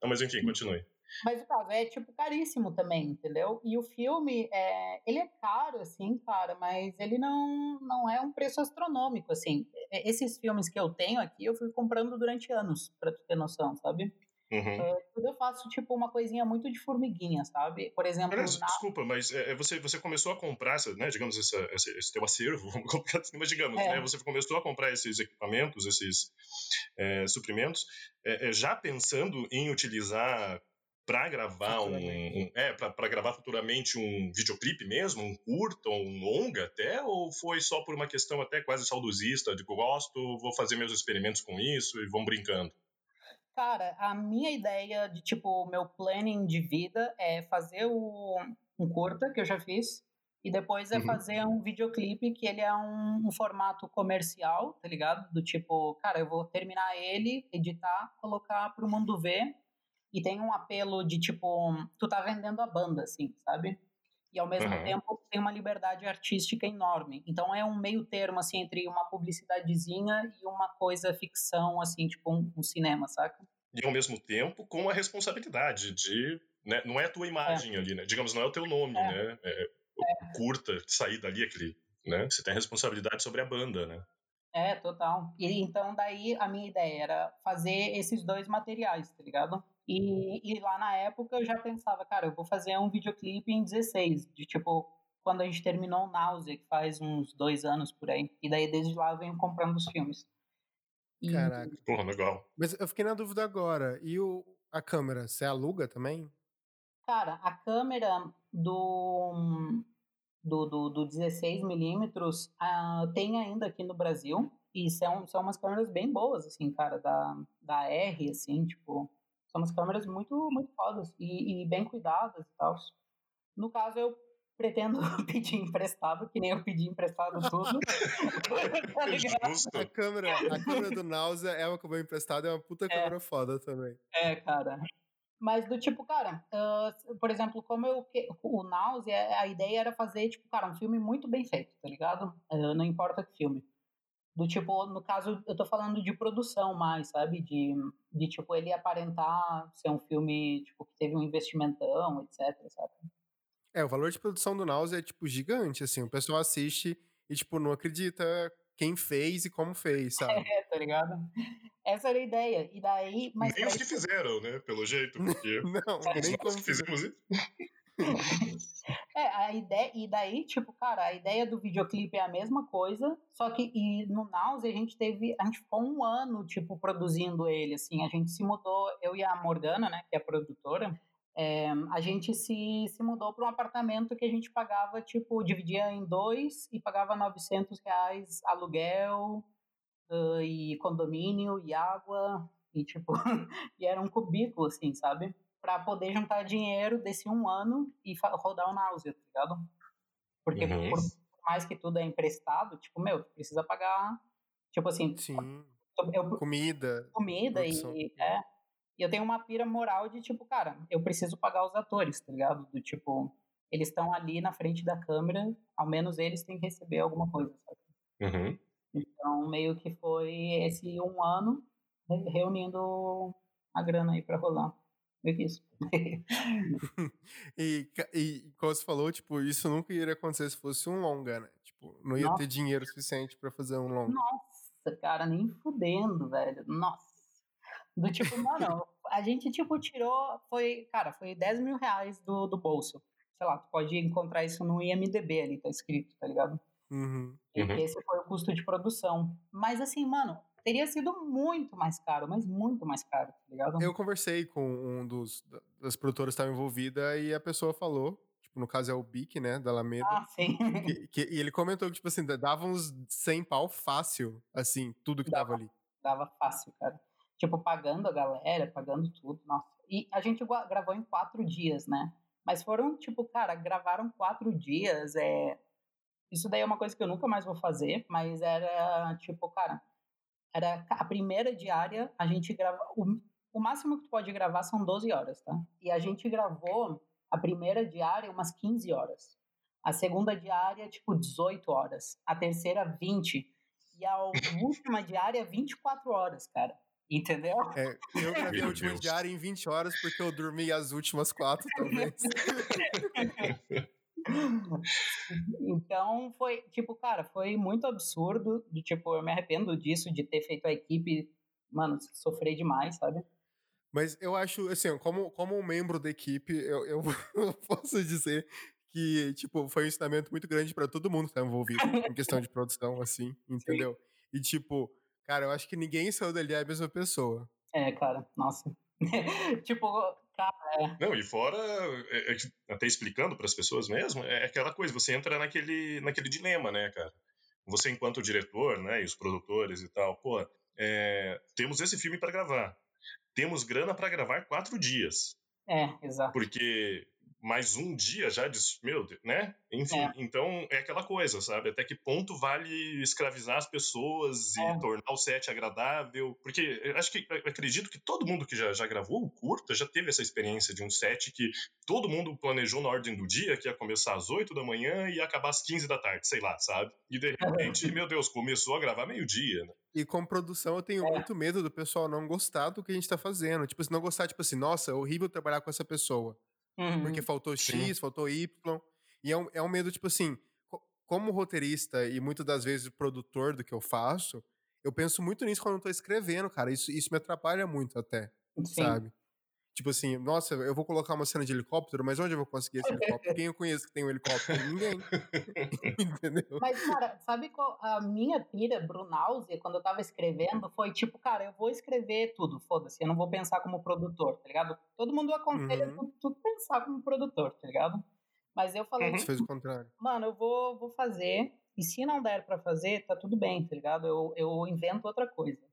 Não, mas enfim, continue. Mas o caso é tipo caríssimo também, entendeu? E o filme, é, ele é caro, assim, cara, mas ele não, não é um preço astronômico, assim. Esses filmes que eu tenho aqui, eu fui comprando durante anos, pra tu ter noção, sabe? Uhum. Tudo eu faço, tipo, uma coisinha muito de formiguinha, sabe? Por exemplo, Aliás, na... desculpa, mas é, você, você começou a comprar, essa, né, digamos, essa, esse, esse teu acervo, (laughs) vamos colocar assim, mas digamos, É. né, você começou a comprar esses equipamentos, esses é, suprimentos, já pensando em utilizar para gravar um, Futuramente. um- é para gravar futuramente um videoclipe mesmo, um curta, um longa até, ou foi só por uma questão até quase saudosista, de gosto, vou fazer meus experimentos com isso e vamos brincando. Cara, a minha ideia de, tipo, o meu planning de vida é fazer o, um curta, que eu já fiz, e depois é Uhum. fazer um videoclipe que ele é um, um formato comercial, tá ligado? Do tipo, cara, eu vou terminar ele, editar, colocar pro mundo ver, e tem um apelo de, tipo, tu tá vendendo a banda, assim, sabe? E ao mesmo Uhum. tempo tem uma liberdade artística enorme. Então é um meio termo, assim, entre uma publicidadezinha e uma coisa ficção, assim, tipo um, um cinema, saca? e ao mesmo tempo com a responsabilidade de né, não é a tua imagem ali né digamos não é o teu nome É. né é, o curta sair dali aquele né você tem a responsabilidade sobre a banda né É, total. E então daí a minha ideia era fazer esses dois materiais, tá ligado? E, e lá na época eu já pensava, cara, eu vou fazer um videoclipe em 16, de tipo, quando a gente terminou o Náusea, que faz uns dois anos por aí. E daí desde lá eu venho comprando os filmes. E, Caraca. porra legal Mas eu fiquei na dúvida agora. E o, a câmera, você aluga também? Cara, a câmera do, do, do, do 16mm ah, tem ainda aqui no Brasil. E são, são umas câmeras bem boas, assim, cara, da, da R, assim, tipo, são umas câmeras muito, muito fodas e, e bem cuidadas e tal. No caso, eu pretendo (laughs) pedir emprestado, que nem eu pedi emprestado tudo. (laughs) tá a, câmera, a câmera do Náusea é uma que eu vou emprestado, é uma puta é. câmera foda também. É, cara. Mas do tipo, cara, uh, por exemplo, como eu, o Náusea, a ideia era fazer, tipo, cara, um filme muito bem feito, tá ligado? Uh, não importa que filme. Do tipo, no caso, eu tô falando de produção mais, sabe? De, de tipo, ele aparentar ser um filme, tipo, que teve um investimentão, etc, sabe? É, o valor de produção do Náusea é, tipo, gigante, assim. O pessoal assiste e, tipo, não acredita quem fez e como fez, (laughs) sabe? É, tá ligado? Essa era a ideia. E daí. Mas nem os que fizeram, né? Pelo jeito. Porque (laughs) não, nem como fizemos isso. é, a ideia. E daí, tipo, cara, a ideia do videoclipe é a mesma coisa, só que e no Náusea a gente teve. A gente ficou um ano, tipo, produzindo ele, assim. A gente se mudou, eu e a Morgana, né, que é a produtora. É, a gente se, se mudou para um apartamento que a gente pagava, tipo, dividia em dois e pagava 900 reais aluguel uh, e condomínio e água e, tipo, (laughs) e era um cubículo, assim, sabe? Para poder juntar dinheiro desse um ano e rodar o náusea, tá ligado? Porque uhum. por mais que tudo é emprestado, tipo, meu, precisa pagar, tipo assim... Sim, eu, comida. Comida produção. e... É, e eu tenho uma pira moral de tipo, cara, eu preciso pagar os atores, tá ligado? Do tipo, eles estão ali na frente da câmera, ao menos eles têm que receber alguma coisa, sabe? Uhum. Então, meio que foi esse um ano reunindo a grana aí pra rolar. Meio que isso. (laughs) e, e, como você falou, tipo, isso nunca iria acontecer se fosse um longa, né? Tipo, não ia Nossa. ter dinheiro suficiente para fazer um longa. Nossa, cara, nem fudendo, velho. Nossa. Do tipo, mano, a gente, tipo, tirou, foi, cara, foi 10 mil reais do, do bolso. Sei lá, tu pode encontrar isso no IMDB ali, tá escrito, tá ligado? Uhum. E uhum. esse foi o custo de produção. Mas assim, mano, teria sido muito mais caro, mas muito mais caro, tá ligado? Eu conversei com um dos das produtoras que estava envolvida e a pessoa falou, tipo, no caso é o Bic, né, da Alameda. Ah, sim. Que, que, e ele comentou que, tipo assim, dava uns 100 pau fácil, assim, tudo que dava, dava ali. Dava fácil, cara tipo, pagando a galera, pagando tudo, nossa. E a gente gravou em quatro dias, né? Mas foram, tipo, cara, gravaram quatro dias, é... Isso daí é uma coisa que eu nunca mais vou fazer, mas era, tipo, cara, era a primeira diária, a gente grava... O, o máximo que tu pode gravar são 12 horas, tá? E a gente gravou a primeira diária umas 15 horas. A segunda diária, tipo, 18 horas. A terceira, 20. E a (laughs) última diária, 24 horas, cara. Entendeu? É, eu (laughs) gravei a última diária em 20 horas porque eu dormi as últimas quatro, (laughs) talvez. Então foi, tipo, cara, foi muito absurdo. De, tipo, eu me arrependo disso, de ter feito a equipe, mano, sofrer demais, sabe? Mas eu acho, assim, como, como um membro da equipe, eu, eu (laughs) posso dizer que, tipo, foi um ensinamento muito grande para todo mundo que tá envolvido em questão de produção, assim, (laughs) entendeu? Sim. E, tipo, Cara, eu acho que ninguém saiu dali é a mesma pessoa. É, cara, nossa. (laughs) tipo, cara. É. Não, e fora, é, é, até explicando para as pessoas mesmo, é aquela coisa, você entra naquele, naquele dilema, né, cara? Você, enquanto diretor, né, e os produtores e tal, pô, é, temos esse filme para gravar. Temos grana para gravar quatro dias. É, exato. Porque mais um dia já de, meu, né? Enfim, é. então é aquela coisa, sabe? Até que ponto vale escravizar as pessoas e é. tornar o set agradável? Porque eu acho que acredito que todo mundo que já, já gravou o curta já teve essa experiência de um set que todo mundo planejou na ordem do dia, que ia começar às 8 da manhã e ia acabar às 15 da tarde, sei lá, sabe? E de repente, meu Deus, começou a gravar meio-dia, né? E com produção eu tenho é. muito medo do pessoal não gostar do que a gente tá fazendo. Tipo, se não gostar, tipo assim, nossa, é horrível trabalhar com essa pessoa. Uhum. Porque faltou X, Sim. faltou Y. E é um, é um medo, tipo assim, como roteirista e muitas das vezes produtor do que eu faço, eu penso muito nisso quando eu tô escrevendo, cara. Isso, isso me atrapalha muito até, Sim. sabe? Tipo assim, nossa, eu vou colocar uma cena de helicóptero, mas onde eu vou conseguir esse helicóptero? Quem eu conheço que tem um helicóptero? Ninguém. (laughs) Entendeu? Mas, cara, sabe qual a minha pira, Brunause, quando eu tava escrevendo, foi tipo, cara, eu vou escrever tudo, foda-se, eu não vou pensar como produtor, tá ligado? Todo mundo aconselha uhum. tu, tu pensar como produtor, tá ligado? Mas eu falei, Você fez o contrário. mano, eu vou, vou fazer, e se não der pra fazer, tá tudo bem, tá ligado? Eu, eu invento outra coisa.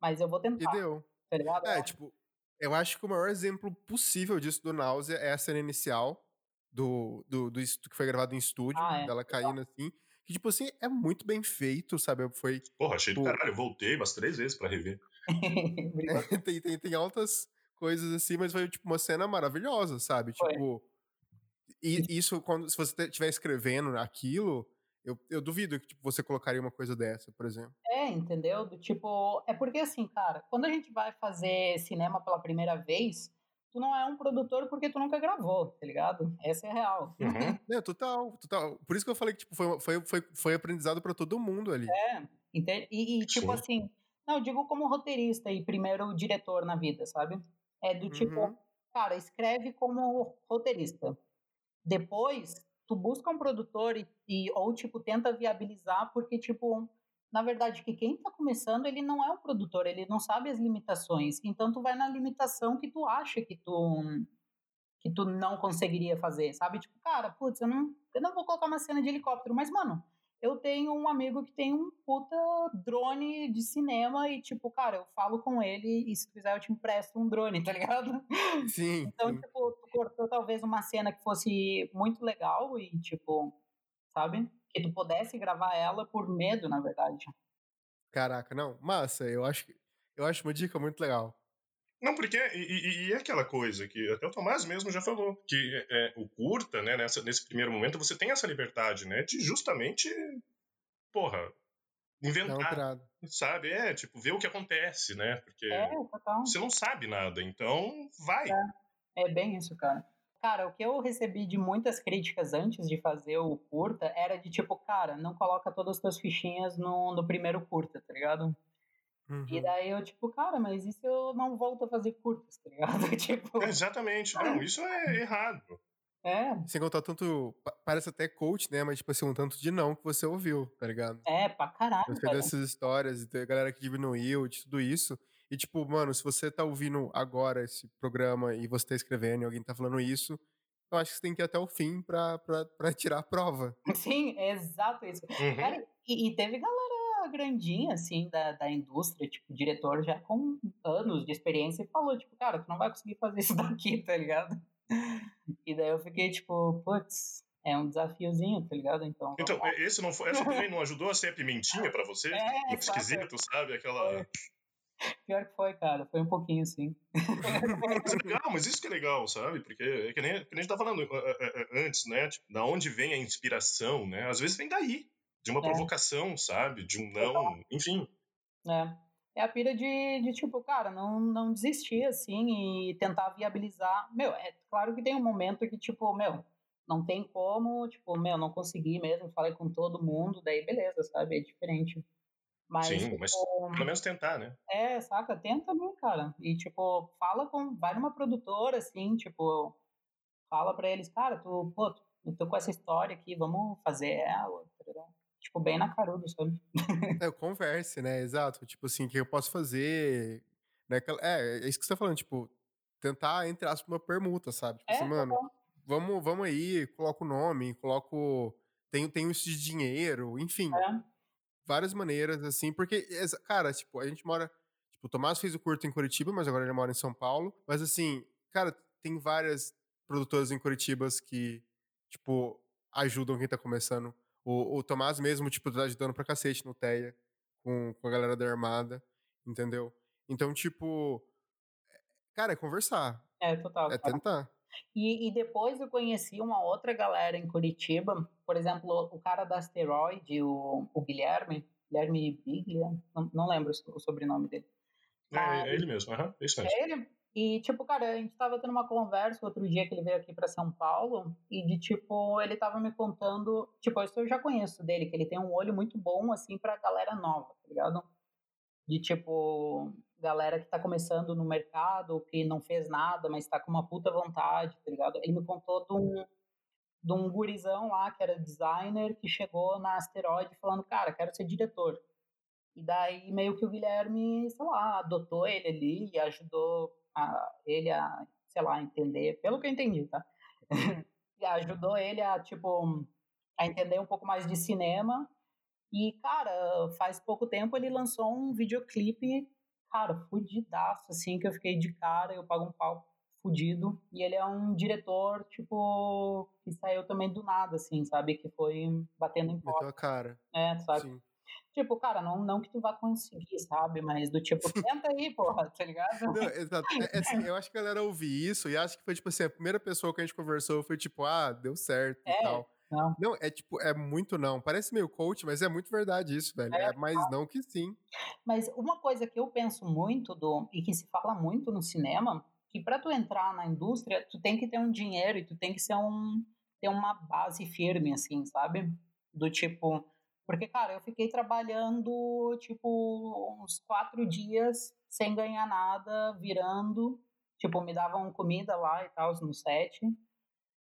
Mas eu vou E tentar, deu. tá ligado? É, tipo, eu acho que o maior exemplo possível disso do Náusea é a cena inicial do, do, do estu- que foi gravado em estúdio, Ah, é, dela caindo assim. Que, tipo assim, é muito bem feito, sabe? Foi. Porra, achei do Pô. caralho. Eu voltei umas três vezes pra rever. (laughs) Obrigado. tem, tem, tem altas coisas assim, mas foi tipo uma cena maravilhosa, sabe? Foi. Tipo. E isso, quando, se você estiver escrevendo aquilo, eu, eu duvido que tipo, você colocaria uma coisa dessa, por exemplo. É, entendeu? Do tipo, é porque assim, cara, quando a gente vai fazer cinema pela primeira vez, tu não é um produtor porque tu nunca gravou, tá ligado? Essa é a real. Uhum. Não, total, total. Por isso que eu falei que tipo, foi, foi, foi, foi aprendizado pra todo mundo ali. É, entende? E, e, tipo Sim. assim, não, eu digo como roteirista e primeiro diretor na vida, sabe? É do tipo, Uhum. cara, escreve como roteirista. Depois, tu busca um produtor e, e- ou, tipo, tenta viabilizar, porque, tipo, na verdade, que quem tá começando, ele não é um produtor, ele não sabe as limitações. Então, tu vai na limitação que tu acha que tu que tu não conseguiria fazer, sabe? Tipo, cara, putz, eu não, eu não vou colocar uma cena de helicóptero, mas, mano, eu tenho um amigo que tem um puta drone de cinema e, tipo, cara, eu falo com ele e se tu quiser eu te empresto um drone, tá ligado? Sim, (laughs) Então, sim. tipo, tu cortou talvez uma cena que fosse muito legal e, tipo, sabe? Que tu pudesse gravar ela por medo, na verdade. Caraca, não. Massa, eu acho, que- eu acho uma dica muito legal. Não, porque e, e- e é aquela coisa que até o Tomás mesmo já falou, que é, o curta, né, nessa, nesse primeiro momento, você tem essa liberdade, né, de justamente, porra, inventar, sabe? É, tipo, ver o que acontece, né? Porque É, total. você não sabe nada, então vai. É bem isso, cara. Cara, o que eu recebi de muitas críticas antes de fazer o curta era de tipo, cara, não coloca todas as tuas fichinhas no, no primeiro curta, tá ligado? E Uhum. daí eu, tipo, cara, mas isso eu não volto a fazer curtas, tá ligado? (laughs) tipo, exatamente. Não, isso é errado. é, Sem contar tanto. pa- Parece até coach, né? Mas, tipo assim, um tanto de não que você ouviu, tá ligado? é pra caralho, Você cara. dessas histórias, e tem a galera que diminuiu, de tudo isso. E, tipo, mano, se você tá ouvindo agora esse programa e você tá escrevendo e alguém tá falando isso, eu acho que você tem que ir até o fim pra, pra, pra tirar a prova. (laughs) Sim, é exato isso. Uhum. Cara, e, e teve galera grandinha, assim, da, da indústria, tipo, diretor já com anos de experiência, e falou, tipo, cara, tu não vai conseguir fazer (laughs) isso daqui, tá ligado? E daí eu fiquei, tipo, putz, é um desafiozinho, tá ligado? Então, Então, lá. esse não foi, essa também não ajudou a ser a pimentinha pra você? É, esquisito, sabe? Aquela. pior que foi, cara, foi um pouquinho, assim. (laughs) Mas é legal, mas isso que é legal, sabe? Porque é que nem, que nem a gente tá falando eh, eh, eh, antes, né? Tipo, da onde vem a inspiração, né? Às vezes vem daí. De uma É. provocação, sabe? De um não. Enfim. né? É a pira de, de tipo, cara, não, não desistir, assim, e tentar viabilizar. Meu, é claro que tem um momento que, tipo, meu, não tem como, tipo, meu, não consegui mesmo, falei com todo mundo, daí beleza, sabe? É diferente. Mas, Sim, tipo, mas pelo menos tentar, né? é, saca? Tenta também, cara. E, tipo, fala com. Vai numa produtora, assim, tipo, fala pra eles, cara, tu, pô, eu tô com essa história aqui, vamos fazer ela, tá? Tipo, bem na caruda, sabe? É, converse, né? Exato. Tipo assim, o que eu posso fazer? Né? É, é isso que você tá falando, tipo, tentar, entre aspas, uma permuta, sabe? Tipo É, assim, mano, total. vamos, vamos aí, coloca o nome, coloco. Tenho, tenho isso de dinheiro, enfim. É. várias maneiras, assim, porque, cara, tipo, a gente mora. Tipo, o Tomás fez o curto em Curitiba, mas agora ele mora em São Paulo. Mas, assim, cara, tem várias produtoras em Curitiba que, tipo, ajudam quem tá começando. O, o Tomás mesmo, tipo, tá ajudando pra cacete no TEA, com, com a galera da Armada, entendeu? Então, tipo. Cara, é conversar, É, total. é cara. tentar. E, e depois eu conheci uma outra galera em Curitiba, por exemplo, o cara da Asteroid, o, o Guilherme, Guilherme Biglia, não, não lembro o sobrenome dele. É, é ele mesmo, aham, é isso mesmo. É ele. E, tipo, cara, a gente tava tendo uma conversa outro dia que ele veio aqui pra São Paulo, e de, tipo, ele tava me contando, tipo, isso eu já conheço dele, que ele tem um olho muito bom, assim, pra galera nova, tá ligado? De, tipo, galera que tá começando no mercado, que não fez nada, mas tá com uma puta vontade, tá ligado? Ele me contou de um, de um gurizão lá, que era designer, que chegou na Asteroide falando, cara, quero ser diretor. E daí meio que o Guilherme, sei lá, adotou ele ali e ajudou a, ele a, sei lá, entender, pelo que eu entendi, tá? (laughs) ajudou ele a, tipo, a entender um pouco mais de cinema. E, cara, faz pouco tempo ele lançou um videoclipe, cara, fudidaço, assim, que eu fiquei de cara, eu pago um pau fudido. E ele é um diretor, tipo, que saiu também do nada, assim, sabe? Que foi batendo em porta. Meteu a cara. É, sabe? Sim. Tipo, cara, não, não que tu vá conseguir, sabe? Mas do tipo, tenta aí, porra, tá ligado? Não, (laughs) exato. É, é assim, eu acho que a galera ouviu isso e acho que foi, tipo assim, a primeira pessoa que a gente conversou foi tipo, ah, deu certo é, e tal. Não. não, é tipo, é muito não. Parece meio coach, mas é muito verdade isso, velho. É, é mais não que sim. Mas uma coisa que eu penso muito, do, e que se fala muito no cinema, que para tu entrar na indústria, tu tem que ter um dinheiro e tu tem que ser um ter uma base firme assim, sabe? Do tipo, porque, cara, eu fiquei trabalhando, tipo, uns quatro dias sem ganhar nada, virando. Tipo, me davam comida lá e tal, no set.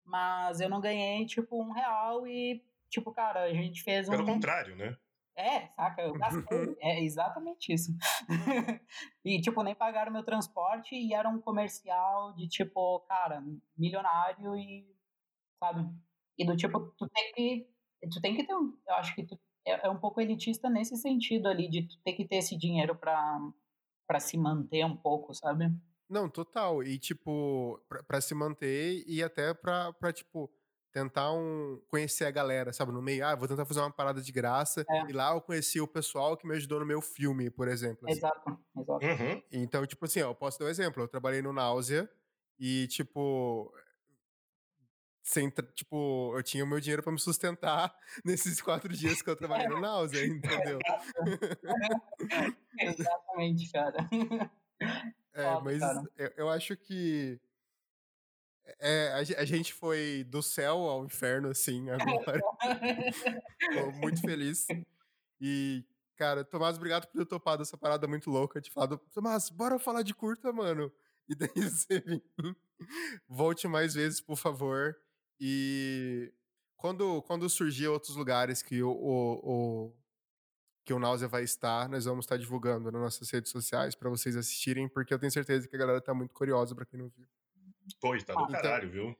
Mas eu não ganhei, tipo, um real e, tipo, cara, a gente fez um. Pelo contrário, né? É, saca? Eu gastei. (laughs) é exatamente isso. (laughs) e, tipo, nem pagaram meu transporte e era um comercial de, tipo, cara, milionário e. Sabe? E do tipo, tu tem que tu tem que ter um, eu acho que tu, é, é, um pouco elitista nesse sentido ali de tu ter que ter esse dinheiro para para se manter um pouco, sabe? Não, total. E tipo, para se manter e até pra, pra tipo tentar um conhecer a galera, sabe, no meio, ah, vou tentar fazer uma parada de graça, é. e lá eu conheci o pessoal que me ajudou no meu filme, por exemplo. Assim. Exato, exato. Uhum. Então, tipo assim, ó, eu posso dar um exemplo, eu trabalhei no Náusea, e, tipo, sem, tipo, eu tinha o meu dinheiro para me sustentar (laughs) nesses quatro dias que eu trabalhei no Náusea, (laughs) entendeu? (laughs) Exatamente, cara. É, mas eu, eu, acho que é, a, a, gente foi do céu ao inferno, assim, agora. Tô muito feliz. E, cara, Tomás, obrigado por ter topado essa parada muito louca. De falar, Tomás, bora falar de curta, mano. E daí você vem. Volte mais vezes, por favor. E quando, quando surgir outros lugares que o, o, o que o Náusea vai estar, nós vamos estar divulgando nas nossas redes sociais para vocês assistirem, porque eu tenho certeza que a galera tá muito curiosa para quem não viu. Pô, tá do então, caralho, viu?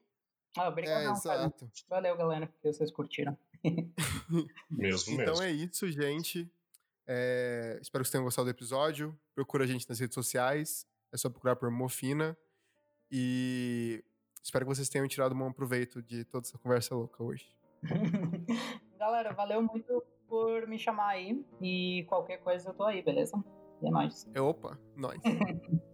Ah, obrigado, é, exato. Valeu, galera, porque vocês curtiram. (laughs) mesmo, então mesmo. é isso, gente. É, espero que vocês tenham gostado do episódio. Procura a gente nas redes sociais. É só procurar por Mofina. E Espero que vocês tenham tirado um bom proveito de toda essa conversa louca hoje. (laughs) Galera, valeu muito por me chamar aí. E qualquer coisa eu tô aí, beleza? É nóis. Opa, nóis. (laughs)